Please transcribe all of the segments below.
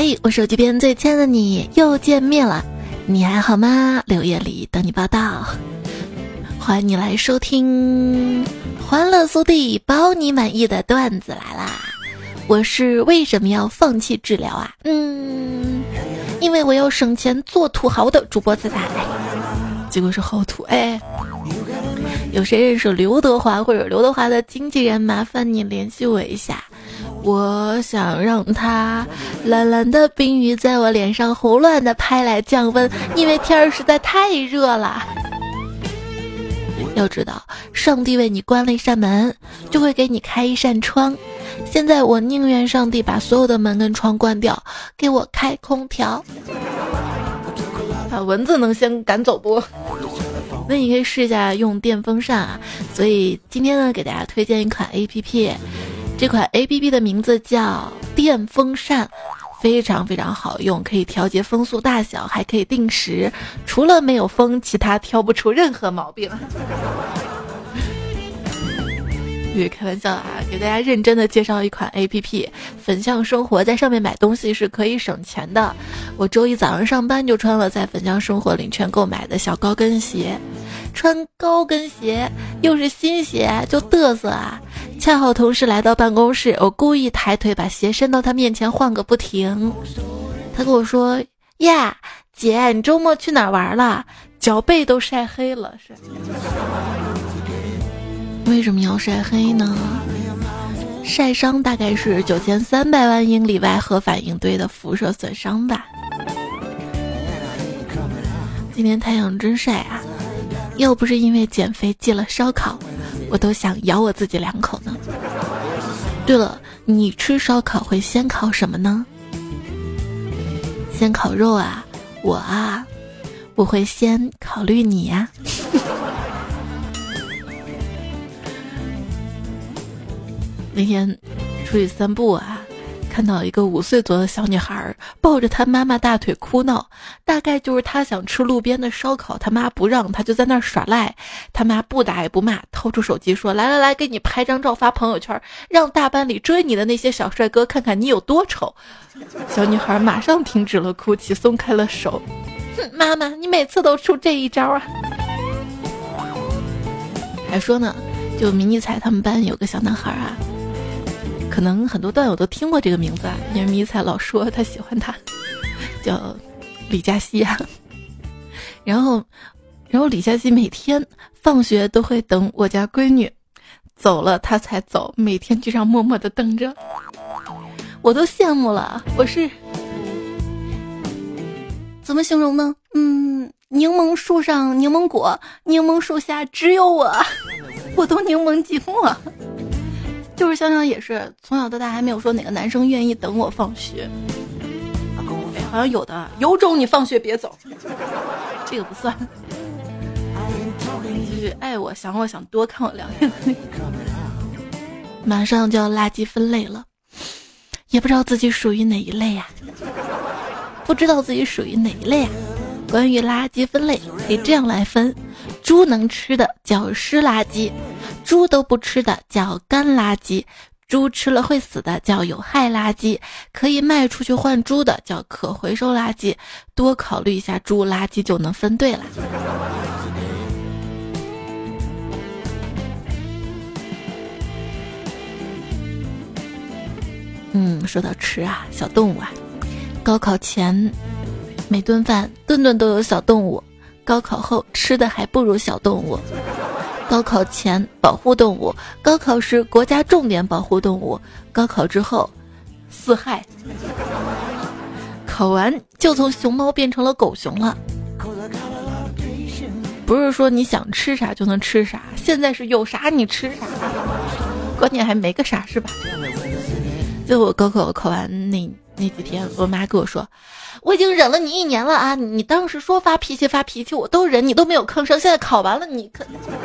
嘿，我手机边最亲爱的你又见面了，你还好吗？六月里等你报道，欢迎你来收听《欢乐速递》，包你满意的段子来啦！我是为什么要放弃治疗啊？嗯，因为我要省钱做土豪的主播彩彩，结果是好土哎。有谁认识刘德华或者刘德华的经纪人？麻烦你联系我一下。我想让它蓝蓝的冰雨在我脸上胡乱的拍来降温，因为天儿实在太热了。要知道，上帝为你关了一扇门，就会给你开一扇窗。现在我宁愿上帝把所有的门跟窗关掉，给我开空调。啊，蚊子能先赶走不？那你可以试一下用电风扇啊。所以今天呢，给大家推荐一款 A P P。这款 A P P 的名字叫电风扇，非常非常好用，可以调节风速大小，还可以定时。除了没有风，其他挑不出任何毛病。别开玩笑啊！给大家认真的介绍一款 A P P，粉象生活，在上面买东西是可以省钱的。我周一早上上班就穿了在粉象生活领券购买的小高跟鞋，穿高跟鞋又是新鞋，就嘚瑟啊！恰好同事来到办公室，我故意抬腿把鞋伸到他面前晃个不停。他跟我说：“呀，姐，你周末去哪儿玩了？脚背都晒黑了。”是。为什么要晒黑呢？晒伤大概是九千三百万英里外核反应堆的辐射损伤吧。今天太阳真晒啊！要不是因为减肥戒了烧烤，我都想咬我自己两口呢。对了，你吃烧烤会先烤什么呢？先烤肉啊？我啊，我会先考虑你呀。那天出去散步啊，看到一个五岁左右的小女孩抱着她妈妈大腿哭闹，大概就是她想吃路边的烧烤，她妈不让，她就在那儿耍赖，她妈不打也不骂，掏出手机说：“来来来，给你拍张照发朋友圈，让大班里追你的那些小帅哥看看你有多丑。”小女孩马上停止了哭泣，松开了手。哼，妈妈，你每次都出这一招啊！还说呢，就迷你彩他们班有个小男孩啊。可能很多段友都听过这个名字啊，因为迷彩老说他喜欢他，叫李佳熙啊。然后，然后李佳熙每天放学都会等我家闺女走了他才走，每天就这样默默的等着，我都羡慕了。我是怎么形容呢？嗯，柠檬树上柠檬果，柠檬树下只有我，我都柠檬寂寞。就是香香也是从小到大还没有说哪个男生愿意等我放学，哎，好像有的有种你放学别走，这个不算。就是爱我想我想多看我两眼。马上就要垃圾分类了，也不知道自己属于哪一类呀？不知道自己属于哪一类啊？关于垃圾分类，可以这样来分：猪能吃的叫湿垃圾。猪都不吃的叫干垃圾，猪吃了会死的叫有害垃圾，可以卖出去换猪的叫可回收垃圾。多考虑一下猪垃圾就能分对了。嗯，说到吃啊，小动物啊，高考前每顿饭顿顿都有小动物，高考后吃的还不如小动物。高考前保护动物，高考时国家重点保护动物，高考之后四害。考完就从熊猫变成了狗熊了。不是说你想吃啥就能吃啥，现在是有啥你吃啥，关键还没个啥是吧？就我高考考完那那几天，我妈跟我说。我已经忍了你一年了啊！你当时说发脾气发脾气，我都忍，你都没有吭声。现在考完了，你可，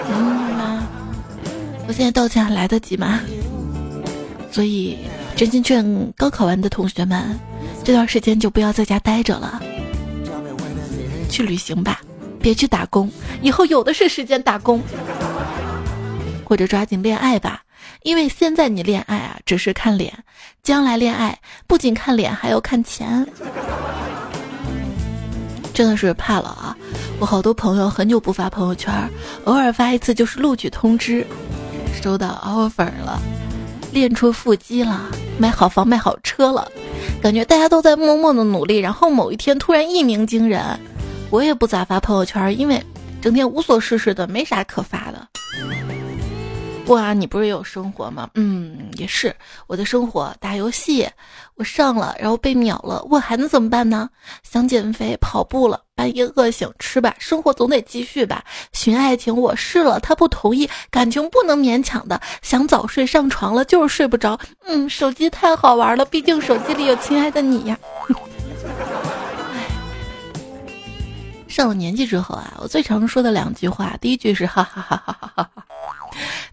嗯妈，我现在道歉还来得及吗？所以真心劝高考完的同学们，这段时间就不要在家待着了，去旅行吧，别去打工，以后有的是时间打工。或者抓紧恋爱吧，因为现在你恋爱啊只是看脸，将来恋爱不仅看脸还要看钱。真的是怕了啊！我好多朋友很久不发朋友圈，偶尔发一次就是录取通知，收到 offer 了，练出腹肌了，买好房买好车了，感觉大家都在默默的努力，然后某一天突然一鸣惊人，我也不咋发朋友圈，因为整天无所事事的，没啥可发的。哇，你不是有生活吗？嗯，也是。我的生活打游戏，我上了，然后被秒了，我还能怎么办呢？想减肥，跑步了，半夜饿醒吃吧，生活总得继续吧。寻爱情，我试了，他不同意，感情不能勉强的。想早睡上床了，就是睡不着。嗯，手机太好玩了，毕竟手机里有亲爱的你呀。上了年纪之后啊，我最常说的两句话，第一句是哈哈哈哈哈哈哈。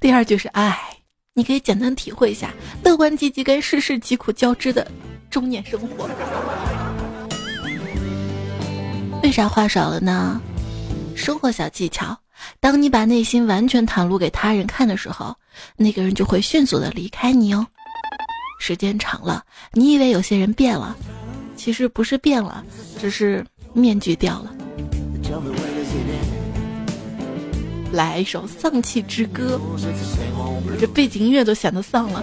第二句是爱，你可以简单体会一下乐观积极跟世事疾苦交织的中年生活。为啥话少了呢？生活小技巧：当你把内心完全袒露给他人看的时候，那个人就会迅速的离开你哦。时间长了，你以为有些人变了，其实不是变了，只是面具掉了。来一首丧气之歌，这背景音乐都显得丧了，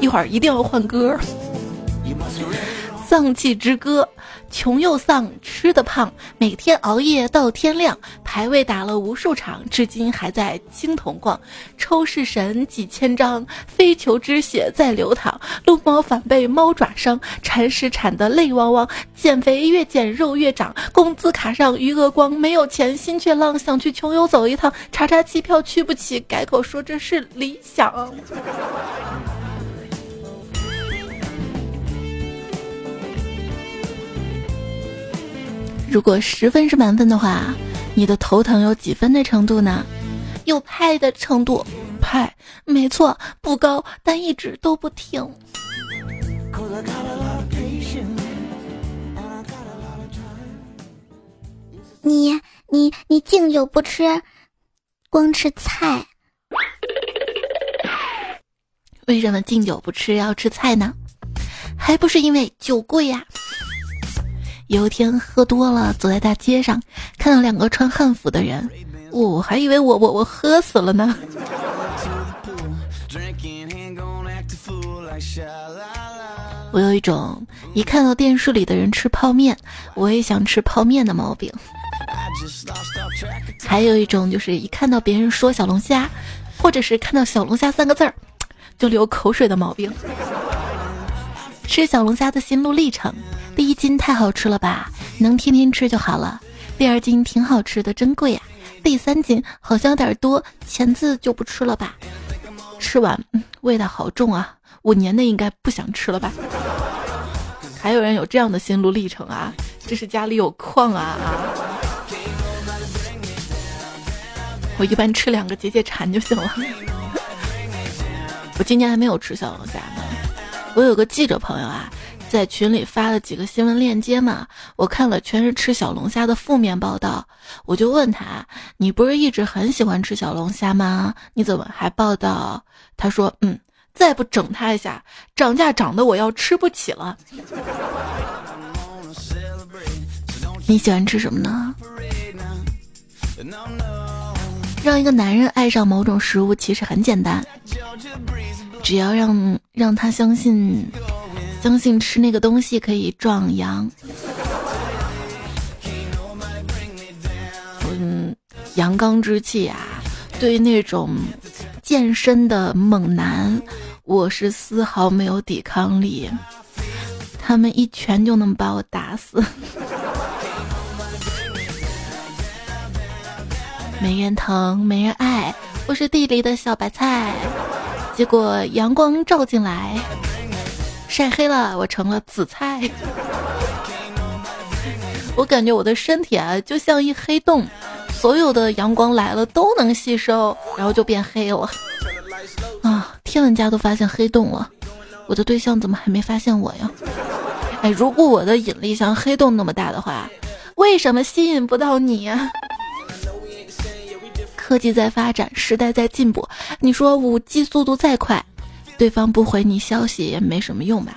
一会儿一定要换歌。丧气之歌，穷又丧，吃的胖，每天熬夜到天亮，排位打了无数场，至今还在青铜逛。抽式神几千张，非球之血在流淌，撸猫反被猫爪伤，铲屎铲得泪汪汪。减肥越减肉越长，工资卡上余额光，没有钱心却浪，想去穷游走一趟，查查机票去不起，改口说这是理想。如果十分是满分的话，你的头疼有几分的程度呢？有派的程度，派，没错，不高，但一直都不停。你你你敬酒不吃，光吃菜。为什么敬酒不吃要吃菜呢？还不是因为酒贵呀。有一天喝多了，走在大街上，看到两个穿汉服的人，我还以为我我我喝死了呢。我有一种一看到电视里的人吃泡面，我也想吃泡面的毛病。还有一种就是一看到别人说小龙虾，或者是看到小龙虾三个字儿，就流口水的毛病。吃小龙虾的心路历程。第一斤太好吃了吧，能天天吃就好了。第二斤挺好吃的，真贵呀。第三斤好像有点多，钳子就不吃了吧。吃完，味道好重啊，五年内应该不想吃了吧。还有人有这样的心路历程啊，这是家里有矿啊啊。我一般吃两个解解馋就行了。我今年还没有吃小龙虾呢。我有个记者朋友啊。在群里发了几个新闻链接嘛，我看了全是吃小龙虾的负面报道，我就问他：“你不是一直很喜欢吃小龙虾吗？你怎么还报道？”他说：“嗯，再不整他一下，涨价涨得我要吃不起了。”你喜欢吃什么呢？让一个男人爱上某种食物其实很简单，只要让让他相信。相信吃那个东西可以壮阳。嗯，阳刚之气啊，对那种健身的猛男，我是丝毫没有抵抗力。他们一拳就能把我打死。没人疼，没人爱，我是地里的小白菜。结果阳光照进来。晒黑了，我成了紫菜。我感觉我的身体啊，就像一黑洞，所有的阳光来了都能吸收，然后就变黑了。啊，天文家都发现黑洞了，我的对象怎么还没发现我呀？哎，如果我的引力像黑洞那么大的话，为什么吸引不到你呀？科技在发展，时代在进步。你说五 G 速度再快，对方不回你消息也没什么用吧？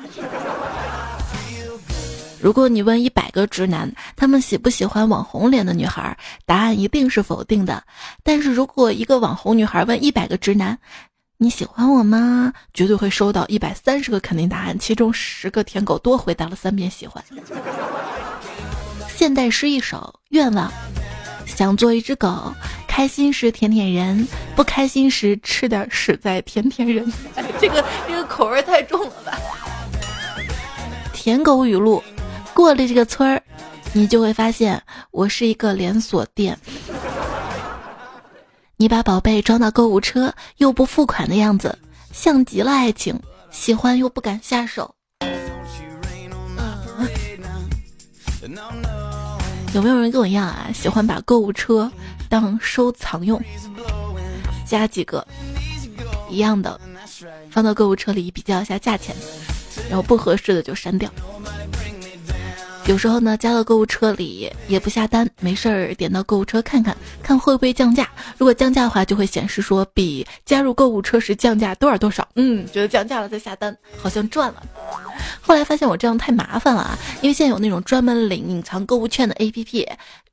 如果你问一百个直男，他们喜不喜欢网红脸的女孩，答案一定是否定的。但是如果一个网红女孩问一百个直男，你喜欢我吗？绝对会收到一百三十个肯定答案，其中十个舔狗多回答了三遍喜欢。现代诗一首愿望，想做一只狗，开心时舔舔人，不开心时吃点屎再舔舔人。哎，这个这个口味太重了吧？舔狗语录。过了这个村儿，你就会发现我是一个连锁店。你把宝贝装到购物车又不付款的样子，像极了爱情，喜欢又不敢下手。有没有人跟我一样啊？喜欢把购物车当收藏用，加几个一样的，放到购物车里比较一下价钱，然后不合适的就删掉。有时候呢，加到购物车里也不下单，没事儿点到购物车看看，看会不会降价。如果降价的话，就会显示说比加入购物车时降价多少多少。嗯，觉得降价了再下单，好像赚了。后来发现我这样太麻烦了啊，因为现在有那种专门领隐藏购物券的 APP。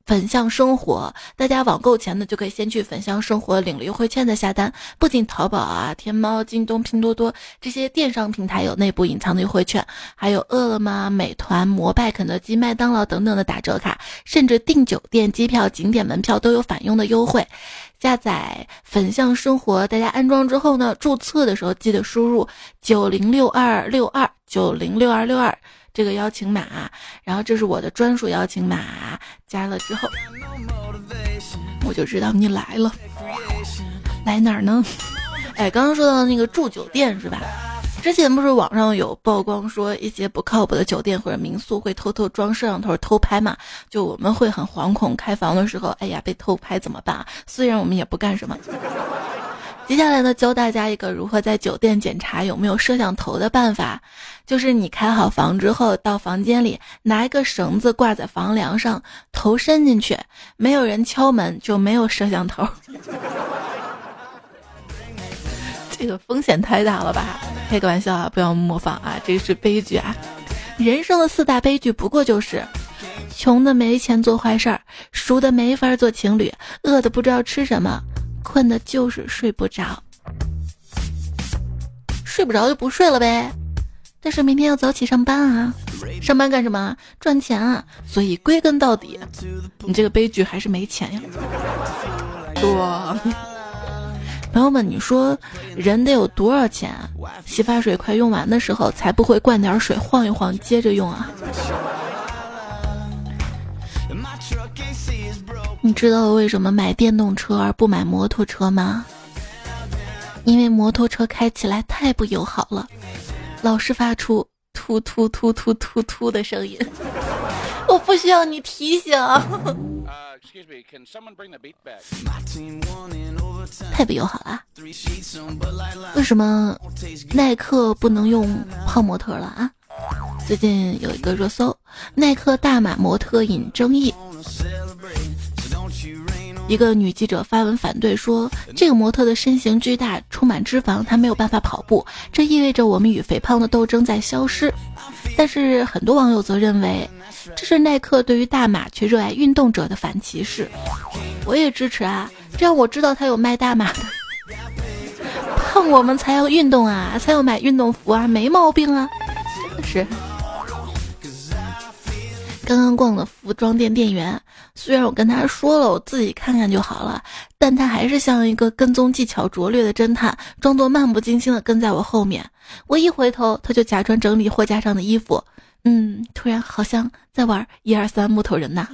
粉象生活，大家网购前呢就可以先去粉象生活领了优惠券再下单。不仅淘宝啊、天猫、京东、拼多多这些电商平台有内部隐藏的优惠券，还有饿了么、美团、摩拜、肯德基、麦当劳等等的打折卡，甚至订酒店、机票、景点门票都有返佣的优惠。下载粉象生活，大家安装之后呢，注册的时候记得输入九零六二六二九零六二六二。这个邀请码，然后这是我的专属邀请码，加了之后，我就知道你来了。来哪儿呢？哎，刚刚说到那个住酒店是吧？之前不是网上有曝光说一些不靠谱的酒店或者民宿会偷偷装摄像头偷拍嘛？就我们会很惶恐，开房的时候，哎呀被偷拍怎么办？虽然我们也不干什么。接下来呢，教大家一个如何在酒店检查有没有摄像头的办法，就是你开好房之后，到房间里拿一个绳子挂在房梁上，头伸进去，没有人敲门就没有摄像头。这个风险太大了吧？开个玩笑啊，不要模仿啊，这是悲剧啊！人生的四大悲剧不过就是：穷的没钱做坏事儿，熟的没法做情侣，饿的不知道吃什么。困的就是睡不着，睡不着就不睡了呗。但是明天要早起上班啊，上班干什么？赚钱啊。所以归根到底，你这个悲剧还是没钱呀。多，朋友们，你说人得有多少钱？洗发水快用完的时候，才不会灌点水晃一晃接着用啊。你知道为什么买电动车而不买摩托车吗？因为摩托车开起来太不友好了，老是发出突突突突突突的声音。我不需要你提醒。太不友好了。为什么耐克不能用泡模特了啊？最近有一个热搜，耐克大码模特引争议。一个女记者发文反对说：“这个模特的身形巨大，充满脂肪，她没有办法跑步，这意味着我们与肥胖的斗争在消失。”但是很多网友则认为，这是耐克对于大码却热爱运动者的反歧视。我也支持啊，这样我知道他有卖大码的。胖我们才要运动啊，才要买运动服啊，没毛病啊，真的是。刚刚逛了服装店店员，虽然我跟他说了我自己看看就好了，但他还是像一个跟踪技巧拙劣的侦探，装作漫不经心的跟在我后面。我一回头，他就假装整理货架上的衣服，嗯，突然好像在玩一二三木头人呐。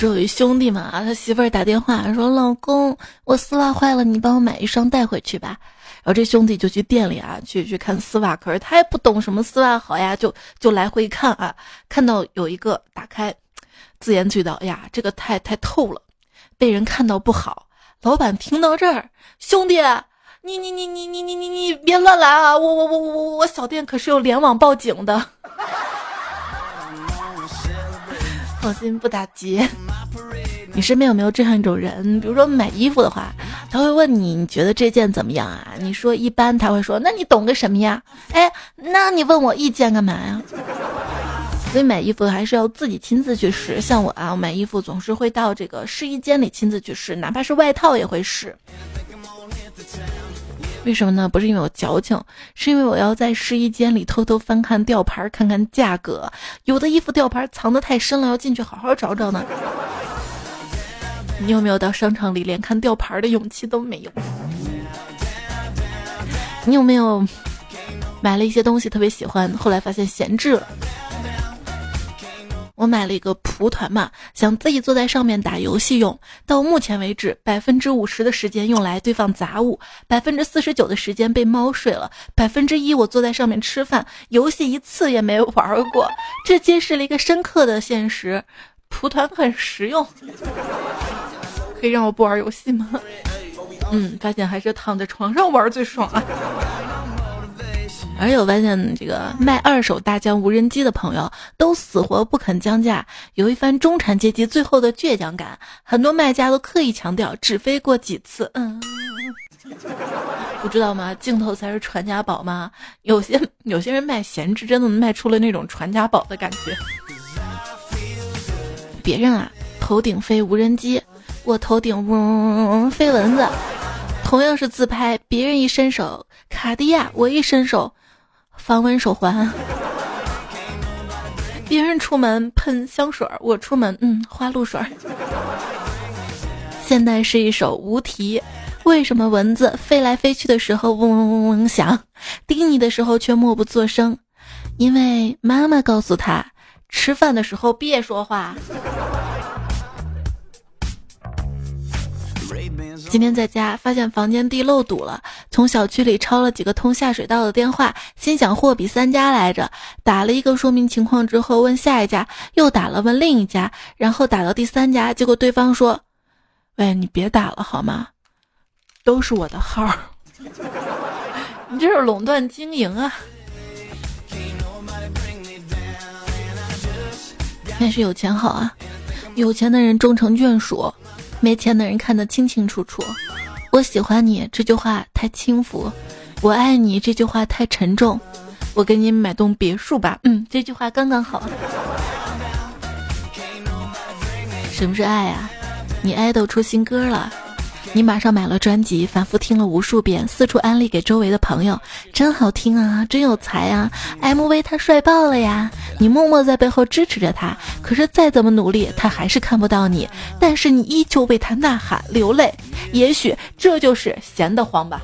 有一兄弟嘛，他媳妇儿打电话说：“老公，我丝袜坏了，你帮我买一双带回去吧。”然后这兄弟就去店里啊，去去看丝袜，可是他也不懂什么丝袜好呀，就就来回看啊，看到有一个打开，自言自语道：“哎呀，这个太太透了，被人看到不好。”老板听到这儿，兄弟，你你你你你你你你别乱来啊！我我我我我我小店可是有联网报警的。放心不打劫。你身边有没有这样一种人？比如说买衣服的话，他会问你你觉得这件怎么样啊？你说一般，他会说那你懂个什么呀？哎，那你问我意见干嘛呀？所以买衣服还是要自己亲自去试。像我啊，我买衣服总是会到这个试衣间里亲自去试，哪怕是外套也会试。为什么呢？不是因为我矫情，是因为我要在试衣间里偷偷翻看吊牌，看看价格。有的衣服吊牌藏得太深了，要进去好好找找呢。你有没有到商场里连看吊牌的勇气都没有？你有没有买了一些东西特别喜欢，后来发现闲置了？我买了一个蒲团嘛，想自己坐在上面打游戏用。到目前为止，百分之五十的时间用来堆放杂物，百分之四十九的时间被猫睡了，百分之一我坐在上面吃饭，游戏一次也没玩过。这揭示了一个深刻的现实：蒲团很实用。可以让我不玩游戏吗？嗯，发现还是躺在床上玩最爽啊。而且我发现，这个卖二手大疆无人机的朋友都死活不肯降价，有一番中产阶级最后的倔强感。很多卖家都刻意强调只飞过几次。嗯，不知道吗？镜头才是传家宝吗？有些有些人卖闲置，真的卖出了那种传家宝的感觉。别人啊，头顶飞无人机，我头顶嗡嗡嗡飞蚊子。同样是自拍，别人一伸手卡地亚，我一伸手。防蚊手环，别人出门喷香水，我出门嗯花露水。现在是一首无题，为什么蚊子飞来飞去的时候嗡嗡嗡嗡响，叮你的时候却默不作声？因为妈妈告诉他，吃饭的时候别说话。今天在家发现房间地漏堵了，从小区里抄了几个通下水道的电话，心想货比三家来着，打了一个说明情况之后，问下一家，又打了问另一家，然后打到第三家，结果对方说：“喂，你别打了好吗？都是我的号，你这是垄断经营啊！”那是有钱好啊，有钱的人终成眷属。没钱的人看得清清楚楚，我喜欢你这句话太轻浮，我爱你这句话太沉重，我给你买栋别墅吧，嗯，这句话刚刚好。什么是爱啊？你爱豆出新歌了。你马上买了专辑，反复听了无数遍，四处安利给周围的朋友，真好听啊，真有才啊！MV 他帅爆了呀！你默默在背后支持着他，可是再怎么努力，他还是看不到你，但是你依旧为他呐喊流泪。也许这就是闲得慌吧。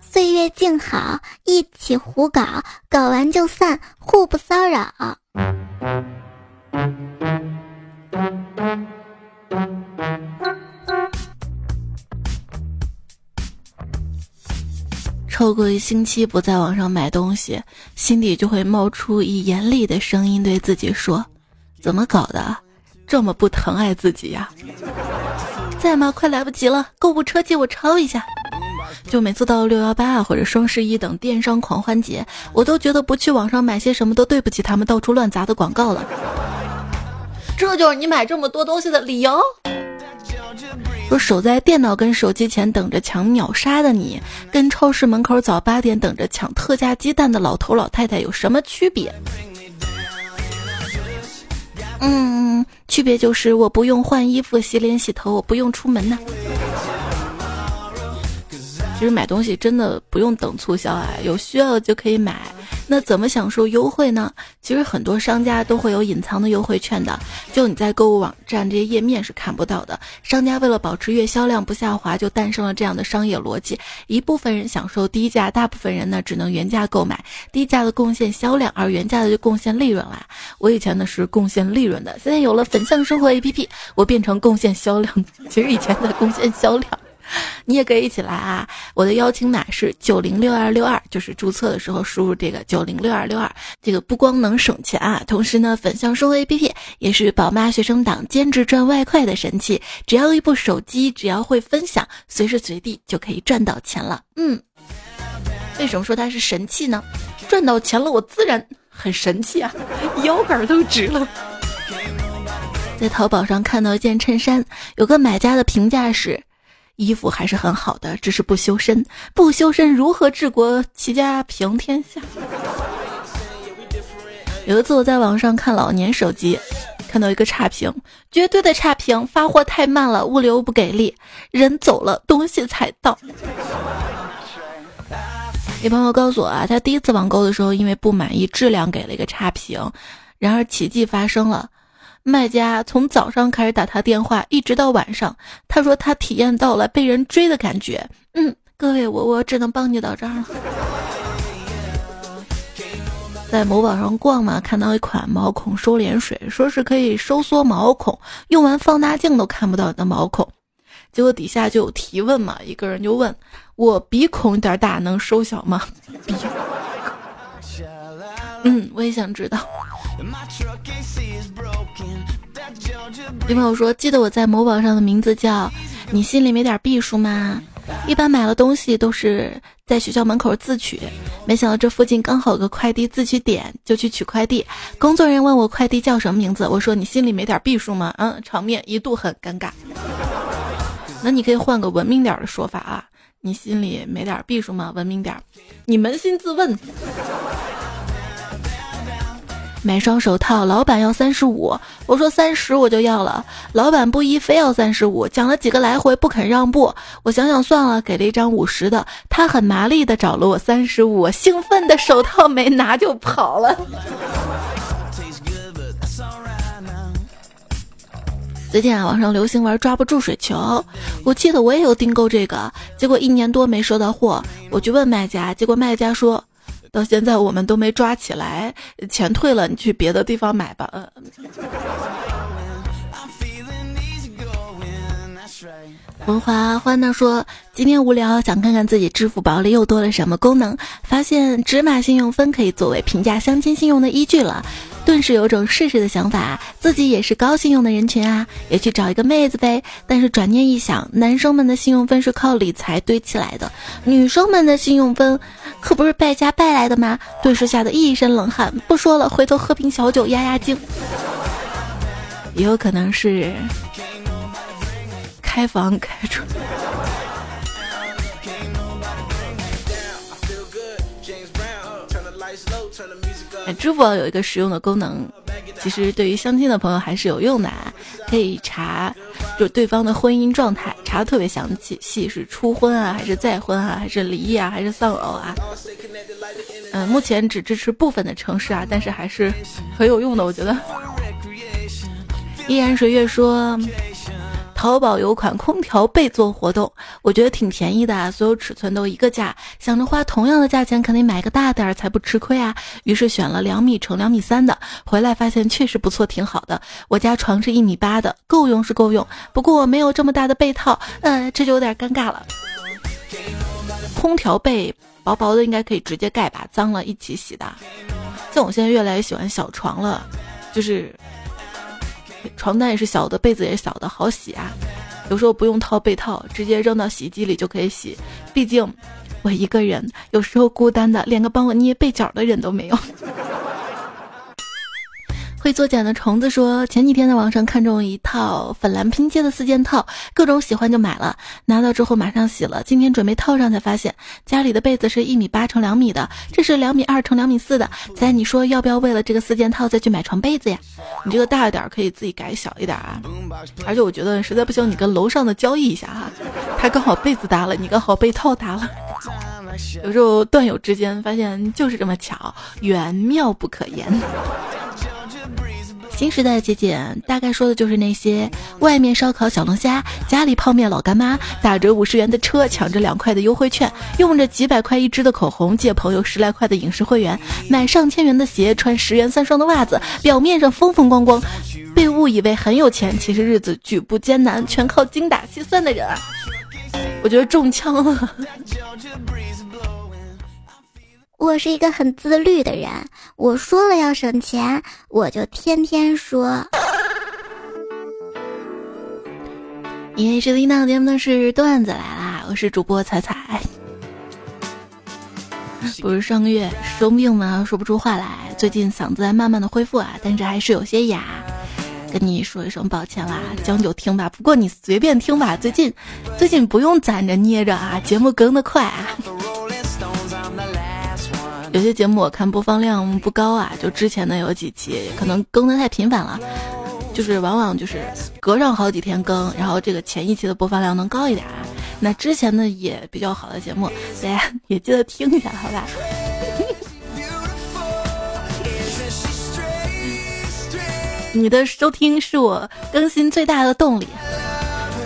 岁月静好，一起胡搞，搞完就散，互不骚扰。超过一星期不在网上买东西，心底就会冒出以严厉的声音对自己说：“怎么搞的，这么不疼爱自己呀？”在吗？快来不及了！购物车借我抄一下。就每次到六幺八或者双十一等电商狂欢节，我都觉得不去网上买些什么都对不起他们到处乱砸的广告了。这就是你买这么多东西的理由。说守在电脑跟手机前等着抢秒杀的你，跟超市门口早八点等着抢特价鸡蛋的老头老太太有什么区别？嗯，区别就是我不用换衣服、洗脸、洗头，我不用出门呢。其实买东西真的不用等促销啊，有需要就可以买。那怎么享受优惠呢？其实很多商家都会有隐藏的优惠券的，就你在购物网站这些页面是看不到的。商家为了保持月销量不下滑，就诞生了这样的商业逻辑：一部分人享受低价，大部分人呢只能原价购买。低价的贡献销量，而原价的就贡献利润啦。我以前呢是贡献利润的，现在有了粉象生活 APP，我变成贡献销量。其实以前在贡献销量。你也可以一起来啊！我的邀请码是九零六二六二，就是注册的时候输入这个九零六二六二。这个不光能省钱啊，同时呢，粉象生活 APP 也是宝妈学生党兼职赚外快的神器。只要一部手机，只要会分享，随时随地就可以赚到钱了。嗯，为什么说它是神器呢？赚到钱了，我自然很神气啊，腰杆都直了。在淘宝上看到一件衬衫，有个买家的评价是。衣服还是很好的，只是不修身。不修身如何治国齐家平天下？有一次我在网上看老年手机，看到一个差评，绝对的差评，发货太慢了，物流不给力，人走了东西才到。有朋友告诉我啊，他第一次网购的时候，因为不满意质量给了一个差评，然而奇迹发生了。卖家从早上开始打他电话，一直到晚上。他说他体验到了被人追的感觉。嗯，各位，我我只能帮你到这儿了。在某宝上逛嘛，看到一款毛孔收敛水，说是可以收缩毛孔，用完放大镜都看不到你的毛孔。结果底下就有提问嘛，一个人就问我鼻孔有点大，能收小吗？鼻。嗯，我也想知道。女朋友说：“记得我在某宝上的名字叫你心里没点避数吗？一般买了东西都是在学校门口自取，没想到这附近刚好有个快递自取点，就去取快递。工作人员问我快递叫什么名字，我说你心里没点避数吗？嗯，场面一度很尴尬。那你可以换个文明点的说法啊，你心里没点避数吗？文明点，你扪心自问。”买双手套，老板要三十五，我说三十我就要了，老板不依，非要三十五，讲了几个来回不肯让步，我想想算了，给了一张五十的，他很麻利的找了我三十五，兴奋的手套没拿就跑了。最近啊，网上流行玩抓不住水球，我记得我也有订购这个，结果一年多没收到货，我去问卖家，结果卖家说。到现在我们都没抓起来，钱退了，你去别的地方买吧。嗯。文华欢呢说，今天无聊，想看看自己支付宝里又多了什么功能，发现芝麻信用分可以作为评价相亲信用的依据了。顿时有种试试的想法，自己也是高信用的人群啊，也去找一个妹子呗。但是转念一想，男生们的信用分是靠理财堆起来的，女生们的信用分可不是败家败来的吗？顿时吓得一身冷汗。不说了，回头喝瓶小酒压压惊。也有可能是开房开出。支付宝有一个实用的功能，其实对于相亲的朋友还是有用的啊，可以查就对方的婚姻状态，查的特别详细，细是初婚啊，还是再婚啊，还是离异啊，还是丧偶啊？嗯，目前只支持部分的城市啊，但是还是很有用的，我觉得。依然水月说。淘宝有款空调被做活动，我觉得挺便宜的，所有尺寸都一个价，想着花同样的价钱肯定买个大点儿才不吃亏啊。于是选了两米乘两米三的，回来发现确实不错，挺好的。我家床是一米八的，够用是够用，不过没有这么大的被套，呃，这就有点尴尬了。空调被薄薄的，应该可以直接盖吧，脏了一起洗的。像我现在越来越喜欢小床了，就是。床单也是小的，被子也是小的，好洗啊！有时候不用套被套，直接扔到洗衣机里就可以洗。毕竟我一个人，有时候孤单的，连个帮我捏被角的人都没有。会做茧的虫子说，前几天在网上看中一套粉蓝拼接的四件套，各种喜欢就买了。拿到之后马上洗了，今天准备套上才发现家里的被子是一米八乘两米的，这是两米二乘两米四的。猜你说要不要为了这个四件套再去买床被子呀？你这个大一点可以自己改小一点啊。而且我觉得实在不行，你跟楼上的交易一下哈，他刚好被子搭了，你刚好被套搭了。有时候段友之间发现就是这么巧，缘妙不可言。新时代的节俭，大概说的就是那些外面烧烤小龙虾，家里泡面老干妈，打折五十元的车，抢着两块的优惠券，用着几百块一支的口红，借朋友十来块的影视会员，买上千元的鞋，穿十元三双的袜子，表面上风风光光，被误以为很有钱，其实日子举步艰难，全靠精打细算的人啊。我觉得中枪了。我是一个很自律的人，我说了要省钱，我就天天说。因为收听到节目的是段子来啦，我是主播彩彩。不是上个月生病吗？说不出话来，最近嗓子在慢慢的恢复啊，但是还是有些哑，跟你说一声抱歉啦，将就听吧。不过你随便听吧，最近最近不用攒着捏着啊，节目更的快啊。有些节目我看播放量不高啊，就之前的有几期可能更的太频繁了，就是往往就是隔上好几天更，然后这个前一期的播放量能高一点啊。那之前的也比较好的节目，大家 也记得听一下，好吧？你的收听是我更新最大的动力。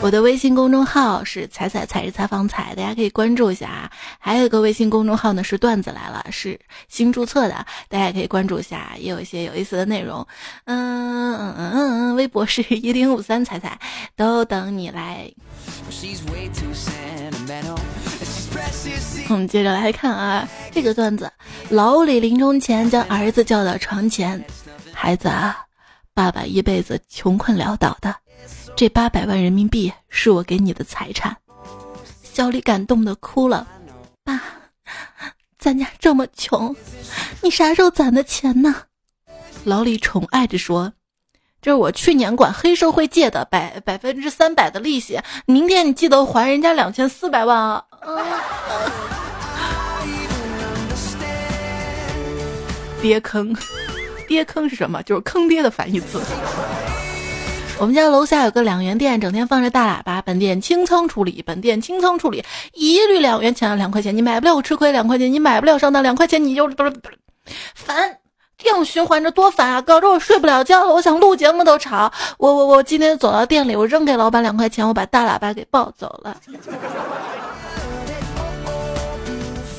我的微信公众号是“彩彩彩是采访彩”，大家可以关注一下啊。还有一个微信公众号呢是“段子来了”，是新注册的，大家也可以关注一下，也有一些有意思的内容。嗯嗯嗯嗯，微博是一零五三彩彩，都等你来。我们接着来看啊，这个段子：老李临终前将儿子叫到床前，孩子啊，爸爸一辈子穷困潦倒的。这八百万人民币是我给你的财产，小李感动的哭了。爸，咱家这么穷，你啥时候攒的钱呢？老李宠爱着说：“这是我去年管黑社会借的百百分之三百的利息，明天你记得还人家两千四百万啊！” 爹坑，爹坑是什么？就是坑爹的反义词。我们家楼下有个两元店，整天放着大喇叭。本店清仓处理，本店清仓处理，一律两元钱，两块钱你买不了，我吃亏两块钱，你买不了上当两块钱，你就不是烦，这样循环着多烦啊！搞得我睡不了觉了，我想录节目都吵。我我我今天走到店里，我扔给老板两块钱，我把大喇叭给抱走了。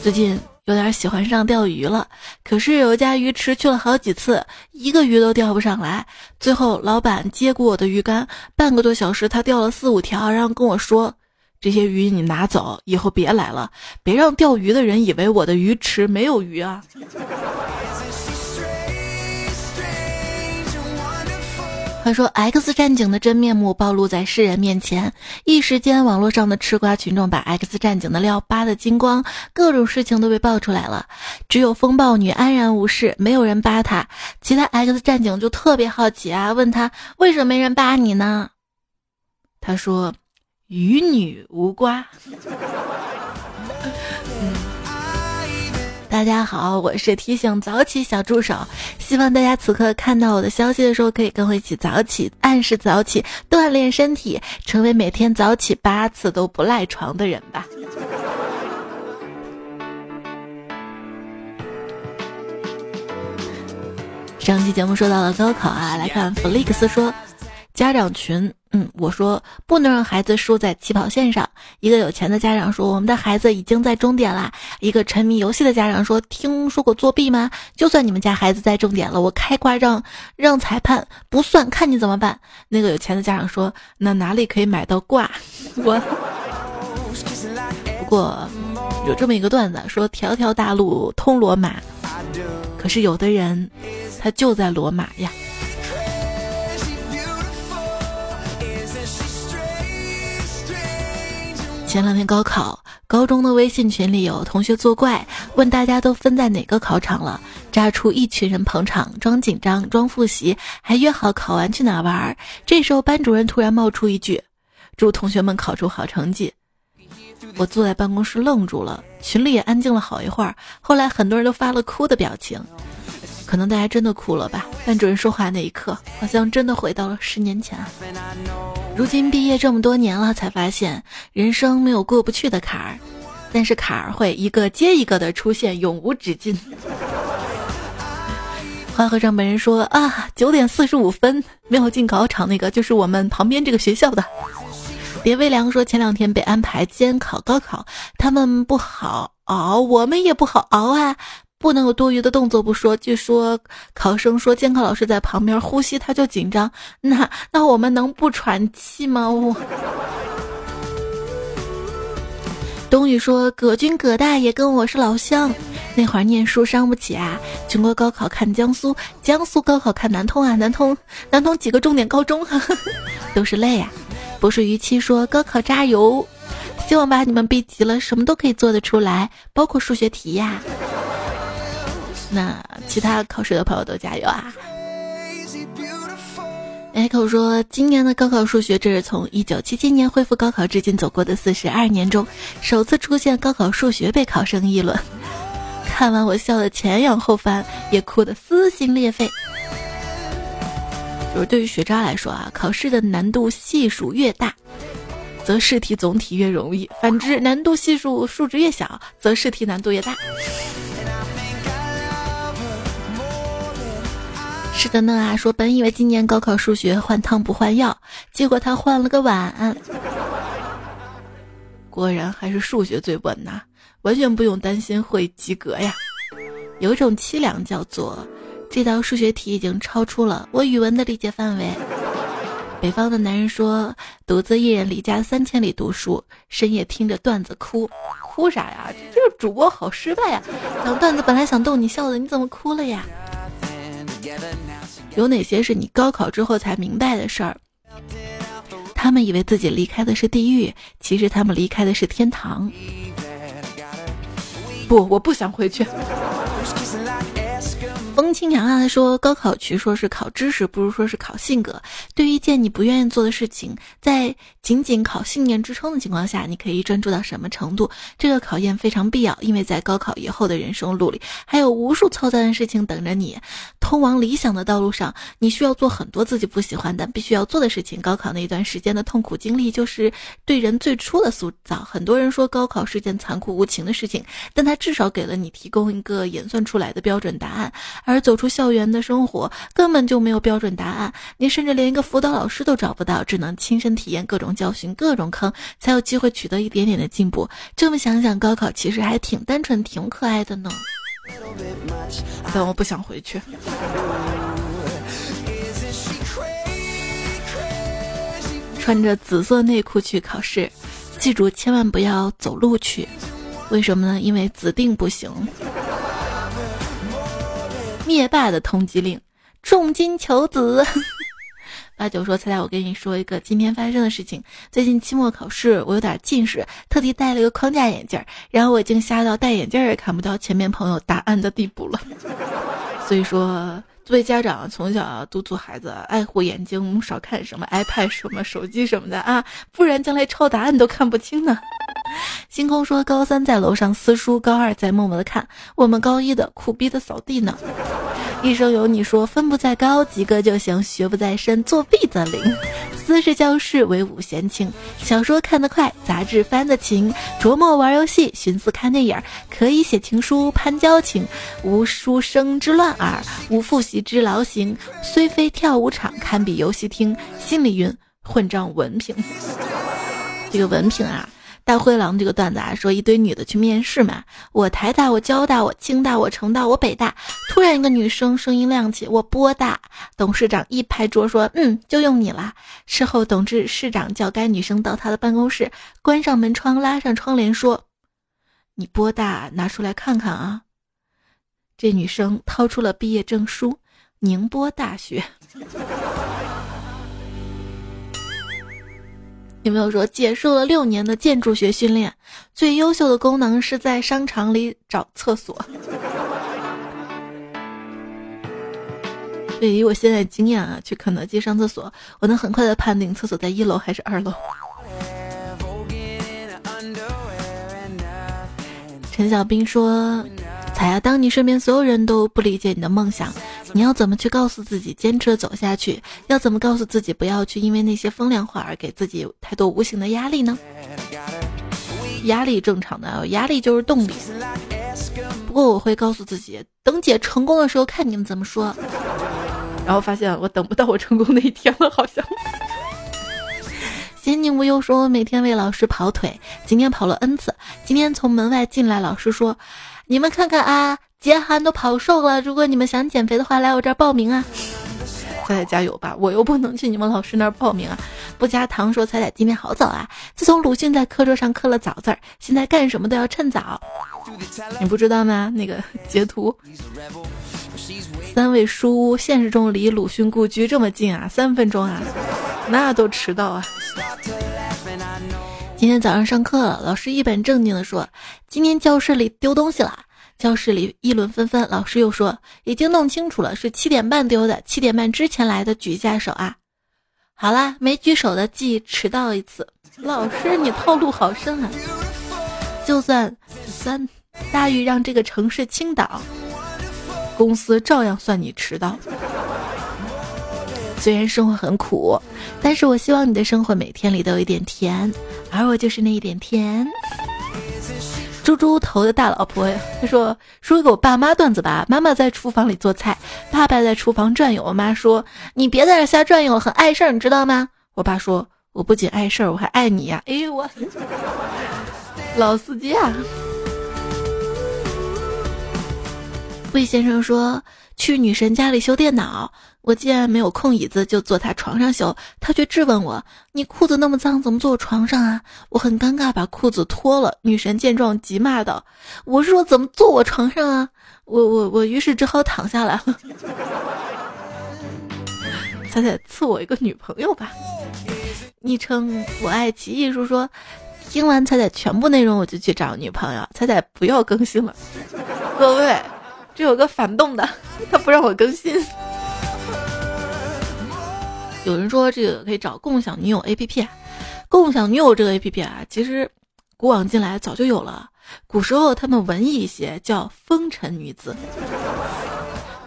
最近。有点喜欢上钓鱼了，可是有一家鱼池去了好几次，一个鱼都钓不上来。最后老板接过我的鱼竿，半个多小时他钓了四五条，然后跟我说：“这些鱼你拿走，以后别来了，别让钓鱼的人以为我的鱼池没有鱼啊。”他说：“X 战警的真面目暴露在世人面前，一时间，网络上的吃瓜群众把 X 战警的料扒得精光，各种事情都被爆出来了。只有风暴女安然无事，没有人扒她。其他 X 战警就特别好奇啊，问他为什么没人扒你呢？他说：与女无瓜。”大家好，我是提醒早起小助手，希望大家此刻看到我的消息的时候，可以跟我一起早起，按时早起，锻炼身体，成为每天早起八次都不赖床的人吧。上期节目说到了高考啊，来看 Felix 说，家长群。嗯，我说不能让孩子输在起跑线上。一个有钱的家长说，我们的孩子已经在终点啦。一个沉迷游戏的家长说，听说过作弊吗？就算你们家孩子在终点了，我开挂让让裁判不算，看你怎么办。那个有钱的家长说，那哪里可以买到挂？我不过有这么一个段子，说条条大路通罗马，可是有的人他就在罗马呀。前两天高考，高中的微信群里有同学作怪，问大家都分在哪个考场了，炸出一群人捧场，装紧张，装复习，还约好考完去哪玩。这时候班主任突然冒出一句：“祝同学们考出好成绩。”我坐在办公室愣住了，群里也安静了好一会儿。后来很多人都发了哭的表情，可能大家真的哭了吧？班主任说话那一刻，好像真的回到了十年前。如今毕业这么多年了，才发现人生没有过不去的坎儿，但是坎儿会一个接一个的出现，永无止境。花和尚本人说啊，九点四十五分没有进考场，那个就是我们旁边这个学校的。别微凉说前两天被安排监考高考，他们不好熬，我们也不好熬啊。不能有多余的动作不说。据说考生说监考老师在旁边呼吸他就紧张，那那我们能不喘气吗？我冬雨说：“葛军葛大爷跟我是老乡，那会儿念书伤不起啊。全国高考看江苏，江苏高考看南通啊，南通南通几个重点高中，都是泪啊。”不是逾期说：“高考加油，希望把你们逼急了，什么都可以做得出来，包括数学题呀。”那其他考试的朋友都加油啊！Echo 说：“今年的高考数学，这是从一九七七年恢复高考至今走过的四十二年中，首次出现高考数学被考生议论。看完我笑得前仰后翻，也哭得撕心裂肺。就是对于学渣来说啊，考试的难度系数越大，则试题总体越容易；反之，难度系数数值越小，则试题难度越大。”是的呢啊，说本以为今年高考数学换汤不换药，结果他换了个碗。果然还是数学最稳呐，完全不用担心会及格呀。有一种凄凉叫做，这道数学题已经超出了我语文的理解范围。北方的男人说，独自一人离家三千里读书，深夜听着段子哭，哭啥呀？这个主播好失败呀！讲段子本来想逗你笑的，你怎么哭了呀？有哪些是你高考之后才明白的事儿？他们以为自己离开的是地狱，其实他们离开的是天堂。不，我不想回去。风清扬啊，他说高考取说是考知识，不如说是考性格。对于一件你不愿意做的事情，在仅仅考信念支撑的情况下，你可以专注到什么程度？这个考验非常必要，因为在高考以后的人生路里，还有无数操蛋的事情等着你。通往理想的道路上，你需要做很多自己不喜欢但必须要做的事情。高考那一段时间的痛苦经历，就是对人最初的塑造。很多人说高考是件残酷无情的事情，但它至少给了你提供一个演算出来的标准答案。而走出校园的生活根本就没有标准答案，你甚至连一个辅导老师都找不到，只能亲身体验各种教训、各种坑，才有机会取得一点点的进步。这么想想，高考其实还挺单纯、挺可爱的呢。但我不想回去。穿着紫色内裤去考试，记住千万不要走路去。为什么呢？因为指定不行。灭霸的通缉令，重金求子。八九说：“猜猜我跟你说一个今天发生的事情。最近期末考试，我有点近视，特地戴了一个框架眼镜，然后我已经瞎到戴眼镜也看不到前面朋友答案的地步了。所以说，作为家长，从小督促孩子爱护眼睛，少看什么 iPad、什么手机什么的啊，不然将来抄答案都看不清呢。”星空说：“高三在楼上撕书，高二在默默的看，我们高一的苦逼的扫地呢。”一生有你说：“分不在高，及格就行；学不在深，作弊则灵。”私事教室，唯吾闲情。小说看得快，杂志翻得勤。琢磨玩游戏，寻思看电影，可以写情书攀交情。无书生之乱耳，无复习之劳形。虽非跳舞场，堪比游戏厅。心里云：混账文凭。这个文凭啊！大灰狼这个段子啊，说一堆女的去面试嘛，我台大，我交大，我清大，我成大，我北大。突然一个女生声音亮起，我波大。董事长一拍桌说：“嗯，就用你了。”事后，董事市长叫该女生到他的办公室，关上门窗，拉上窗帘，说：“你波大，拿出来看看啊。”这女生掏出了毕业证书，宁波大学。有没有说接受了六年的建筑学训练，最优秀的功能是在商场里找厕所？对于我现在经验啊，去肯德基上厕所，我能很快的判定厕所在一楼还是二楼。陈小兵说。彩啊！当你身边所有人都不理解你的梦想，你要怎么去告诉自己坚持走下去？要怎么告诉自己不要去因为那些风凉话而给自己太多无形的压力呢？压力正常的，压力就是动力。不过我会告诉自己，等姐成功的时候看你们怎么说。然后发现我等不到我成功那一天了，好像。心宁无忧说，每天为老师跑腿，今天跑了 n 次。今天从门外进来，老师说。你们看看啊，杰涵都跑瘦了。如果你们想减肥的话，来我这儿报名啊！彩彩加油吧，我又不能去你们老师那儿报名啊。不加糖说彩彩今天好早啊，自从鲁迅在课桌上刻了早字儿，现在干什么都要趁早。你不知道吗？那个截图，三味书屋，现实中离鲁迅故居这么近啊，三分钟啊，那都迟到啊。今天早上上课，老师一本正经的说：“今天教室里丢东西了。”教室里议论纷纷。老师又说：“已经弄清楚了，是七点半丢的。七点半之前来的举一下手啊！”好啦，没举手的记迟到一次。老师，你套路好深啊！就算三大雨让这个城市倾倒，公司照样算你迟到。虽然生活很苦，但是我希望你的生活每天里都有一点甜，而我就是那一点甜。猪猪头的大老婆呀，他说说给我爸妈段子吧。妈妈在厨房里做菜，爸爸在厨房转悠。我妈说你别在这瞎转悠，很碍事儿，你知道吗？我爸说我不仅碍事儿，我还爱你呀。哎呦我，老司机啊！魏先生说去女神家里修电脑。我既然没有空椅子，就坐他床上修。他却质问我：“你裤子那么脏，怎么坐我床上啊？”我很尴尬，把裤子脱了。女神见状，急骂道：“我是说怎么坐我床上啊？”我我我，于是只好躺下来了。彩彩赐我一个女朋友吧。昵称我爱奇艺叔说：“听完彩彩全部内容，我就去找女朋友。彩彩不要更新了，各位，这有个反动的，他不让我更新。”有人说这个可以找共享女友 A P P，共享女友这个 A P P 啊，其实古往今来早就有了。古时候他们文艺一些，叫风尘女子。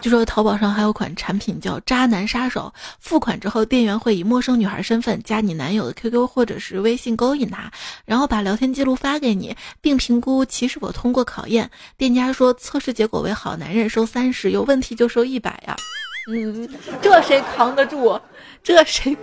据说淘宝上还有款产品叫渣男杀手，付款之后店员会以陌生女孩身份加你男友的 Q Q 或者是微信勾引他，然后把聊天记录发给你，并评估其是否通过考验。店家说测试结果为好男人收三十，有问题就收一百呀。嗯，这谁扛得住？这谁？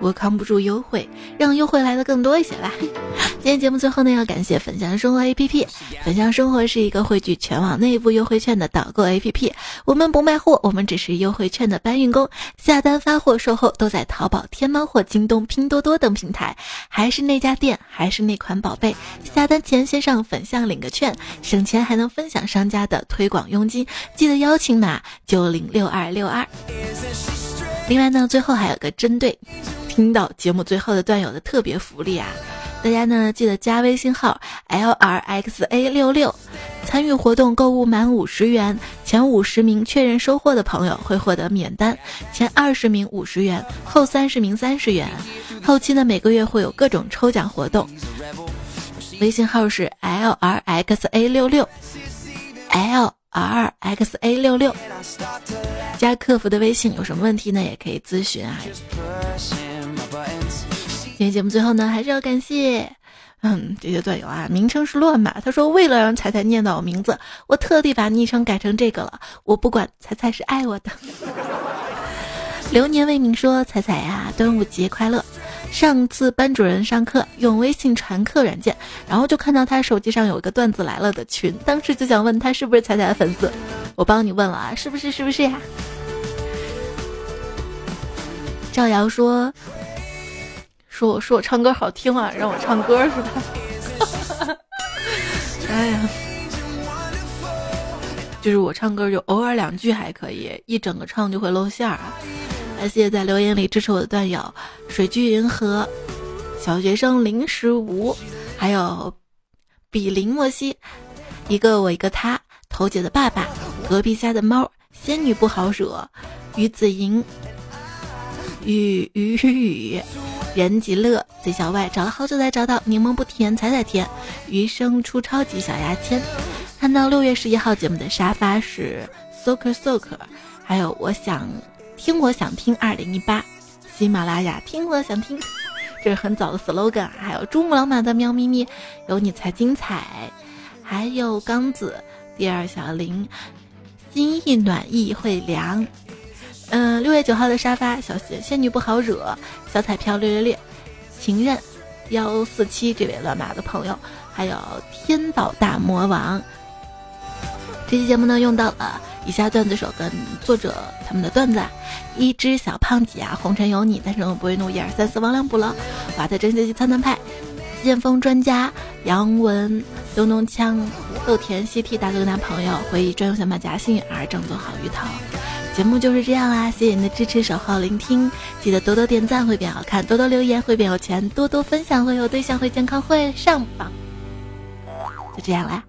我扛不住优惠，让优惠来的更多一些啦！今天节目最后呢，要感谢粉象生活 APP。粉象生活是一个汇聚全网内部优惠券的导购 APP。我们不卖货，我们只是优惠券的搬运工。下单、发货、售后都在淘宝、天猫或京东、拼多多等平台。还是那家店，还是那款宝贝。下单前先上粉象领个券，省钱还能分享商家的推广佣金。记得邀请码九零六二六二。另外呢，最后还有个针对。听到节目最后的段友的特别福利啊！大家呢记得加微信号 l r x a 六六，参与活动购物满五十元，前五十名确认收货的朋友会获得免单，前二十名五十元，后三十名三十元。后期呢每个月会有各种抽奖活动，微信号是 l r x a 六六 l r x a 六六，加客服的微信，有什么问题呢也可以咨询啊。今天节目最后呢，还是要感谢，嗯，这些段友啊，名称是乱码。他说为了让彩彩念到我名字，我特地把昵称改成这个了。我不管，彩彩是爱我的。流年未明说彩彩呀，端午节快乐。上次班主任上课用微信传课软件，然后就看到他手机上有一个段子来了的群，当时就想问他是不是彩彩的粉丝。我帮你问了啊，是不是？是不是呀？赵瑶说。说我说我唱歌好听啊，让我唱歌是吧？哎呀，就是我唱歌就偶尔两句还可以，一整个唱就会露馅儿啊！感谢在留言里支持我的段友：水居银河、小学生零十五，还有比邻莫西，一个我一个他，头姐的爸爸，隔壁家的猫，仙女不好惹，于子莹，雨雨雨雨。人极乐贼小外找了好久才找到柠檬不甜彩彩甜，余生出超级小牙签。看到六月十一号节目的沙发是 soker soker，还有我想听我想听二零一八，喜马拉雅听我想听，这是很早的 slogan。还有珠穆朗玛的喵咪咪，有你才精彩。还有刚子第二小林，心意暖意会凉。嗯，六月九号的沙发，小仙仙女不好惹，小彩票六六六，情人幺四七这位乱码的朋友，还有天道大魔王。这期节目呢，用到了以下段子手跟作者他们的段子：一只小胖姐啊，红尘有你，但是我不会怒。一二三四，王良补了。瓦特真学习参参派，剑锋专家杨文，东东枪，豆田西 T 大哥男朋友，回忆专用小马甲，幸运儿正宗好鱼头。节目就是这样啦，谢谢你的支持、守候、聆听，记得多多点赞会变好看，多多留言会变有钱，多多分享会有对象，会健康，会上榜。就这样啦。